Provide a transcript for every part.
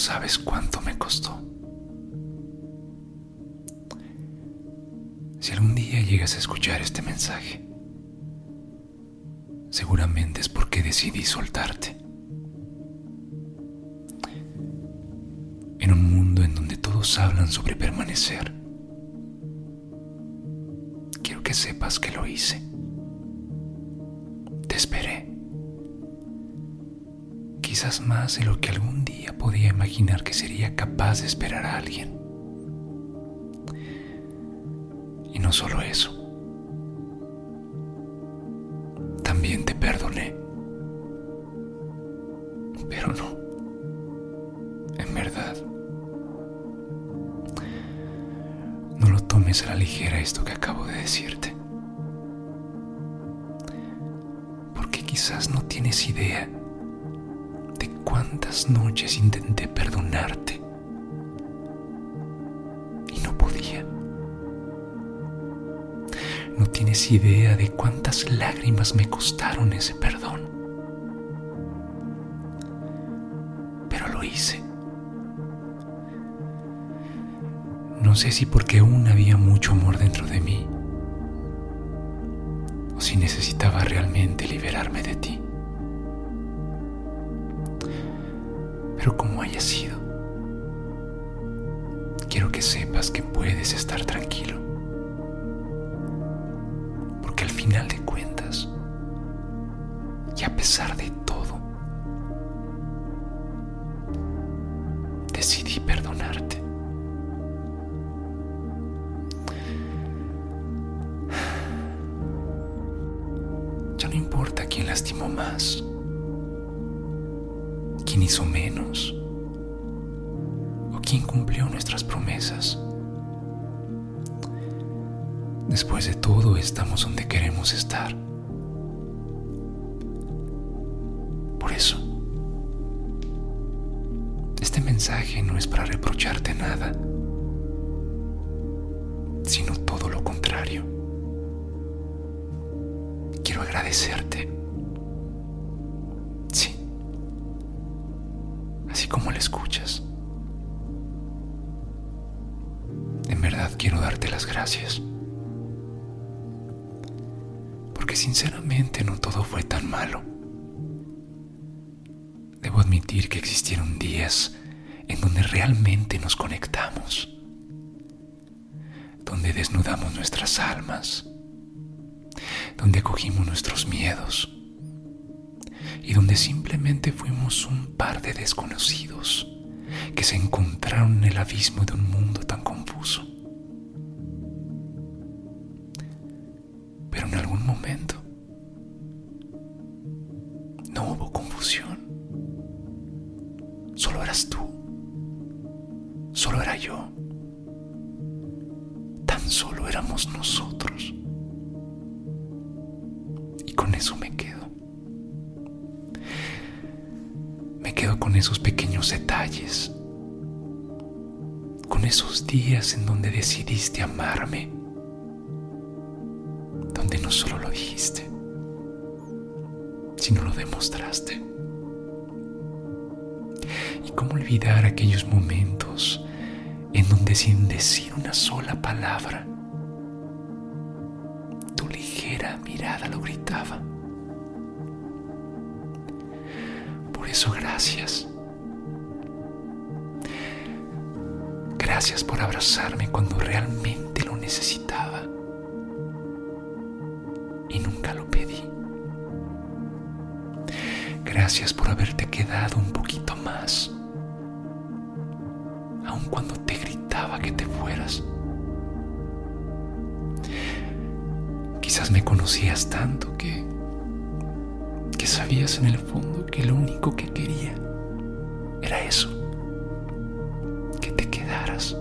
Sabes cuánto me costó. Si algún día llegas a escuchar este mensaje, seguramente es porque decidí soltarte. En un mundo en donde todos hablan sobre permanecer, quiero que sepas que lo hice. Te esperé. Quizás más de lo que algún día podía imaginar que sería capaz de esperar a alguien. Y no solo eso. También te perdoné. Pero no. En verdad. No lo tomes a la ligera esto que acabo de decirte. Porque quizás no tienes idea de cuántas noches intenté perdonarte y no podía. No tienes idea de cuántas lágrimas me costaron ese perdón. Pero lo hice. No sé si porque aún había mucho amor dentro de mí o si necesitaba realmente liberarme de ti. Pero como haya sido, quiero que sepas que puedes estar tranquilo. Porque al final de cuentas, y a pesar de todo, decidí perdonarte. Ya no importa quién lastimó más, quién hizo menos o quién cumplió nuestras promesas. Después de todo, estamos donde queremos estar. Por eso, este mensaje no es para reprocharte nada, sino todo lo contrario. Quiero agradecerte. Escuchas. En verdad quiero darte las gracias. Porque sinceramente no todo fue tan malo. Debo admitir que existieron días en donde realmente nos conectamos, donde desnudamos nuestras almas, donde acogimos nuestros miedos y donde simplemente fuimos un par de desconocidos que se encontraron en el abismo de un mundo tan confuso. Pero en algún momento no hubo confusión. Solo eras tú. Solo era yo. Tan solo éramos nosotros. Con esos pequeños detalles. Con esos días en donde decidiste amarme. Donde no solo lo dijiste, sino lo demostraste. ¿Y cómo olvidar aquellos momentos en donde sin decir una sola palabra, tu ligera mirada lo gritaba? Gracias. Gracias por abrazarme cuando realmente lo necesitaba. Y nunca lo pedí. Gracias por haberte quedado un poquito más. Aun cuando te gritaba que te fueras. Quizás me conocías tanto que que sabías en el fondo que lo único que quería era eso, que te quedaras.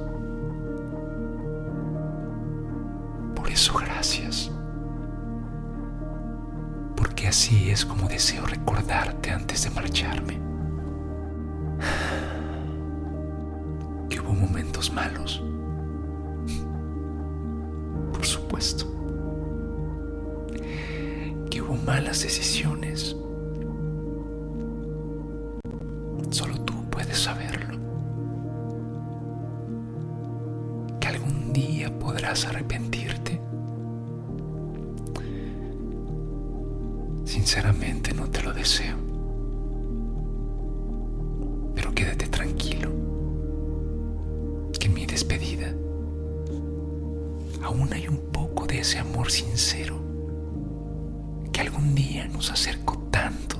Por eso gracias, porque así es como deseo recordarte antes de marcharme. malas decisiones. Solo tú puedes saberlo. Que algún día podrás arrepentirte. Sinceramente no te lo deseo. Pero quédate tranquilo. Que en mi despedida aún hay un poco de ese amor sincero algún día nos acercó tanto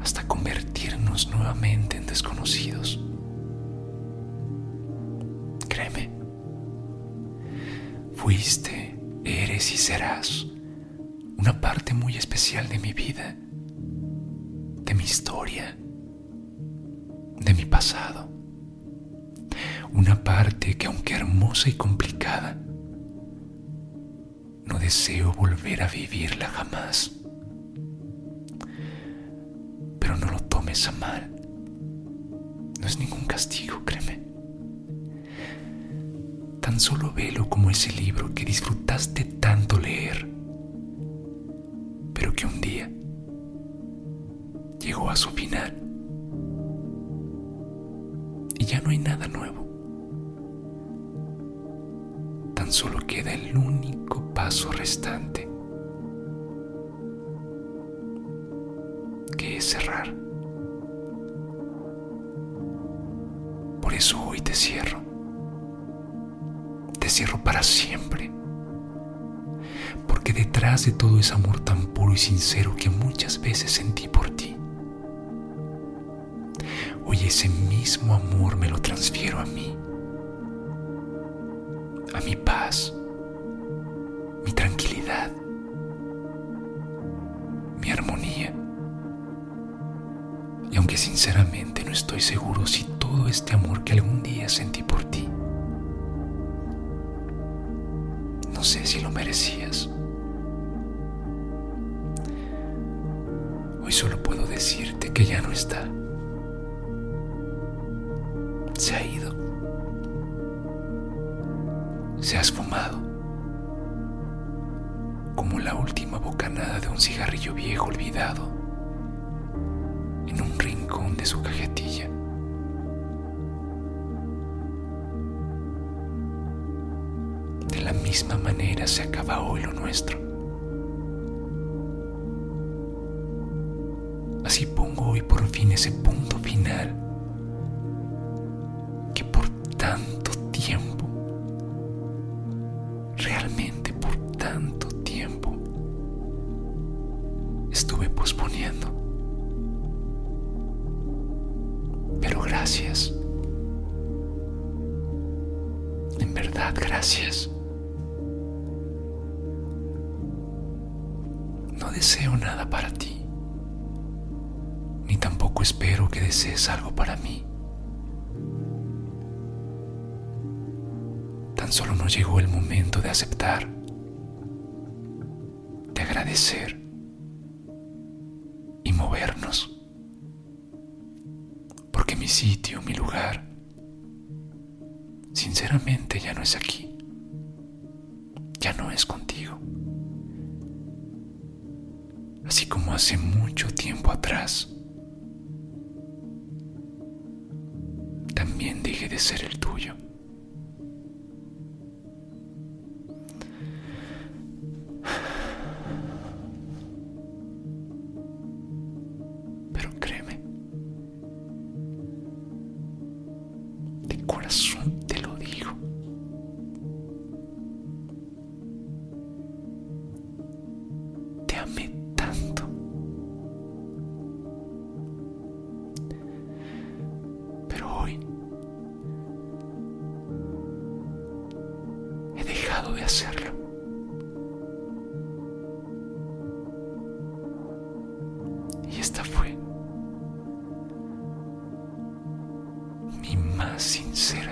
hasta convertirnos nuevamente en desconocidos. Créeme, fuiste, eres y serás una parte muy especial de mi vida, de mi historia, de mi pasado. Una parte que aunque hermosa y complicada, no deseo volver a vivirla jamás. Pero no lo tomes a mal. No es ningún castigo, créeme. Tan solo velo como ese libro que disfrutaste tanto leer pero que un día llegó a su final y ya no hay nada nuevo. Solo queda el único paso restante, que es cerrar. Por eso hoy te cierro. Te cierro para siempre porque detrás de todo ese amor tan puro y sincero que muchas veces sentí por ti, hoy ese mismo amor me lo transfiero a mí, a mi paz, mi tranquilidad, mi armonía. Y aunque sinceramente no estoy seguro si todo este amor que algún día sentí por ti, no sé si lo merecías. Hoy solo puedo decirte que ya no está. Se ha ido. Se ha esfumado. Como la última bocanada de un cigarrillo viejo olvidado en un rincón de su cajetilla. De la misma manera se acaba hoy lo nuestro. Así pongo hoy por fin ese punto final gracias. En verdad, gracias. No deseo nada para ti, ni tampoco espero que desees algo para mí. Tan solo nos llegó el momento de aceptar, de agradecer sitio, mi lugar, sinceramente ya no es aquí, ya no es contigo. Así como hace mucho tiempo atrás, también dejé de ser el tuyo. Mi más sincera despedida.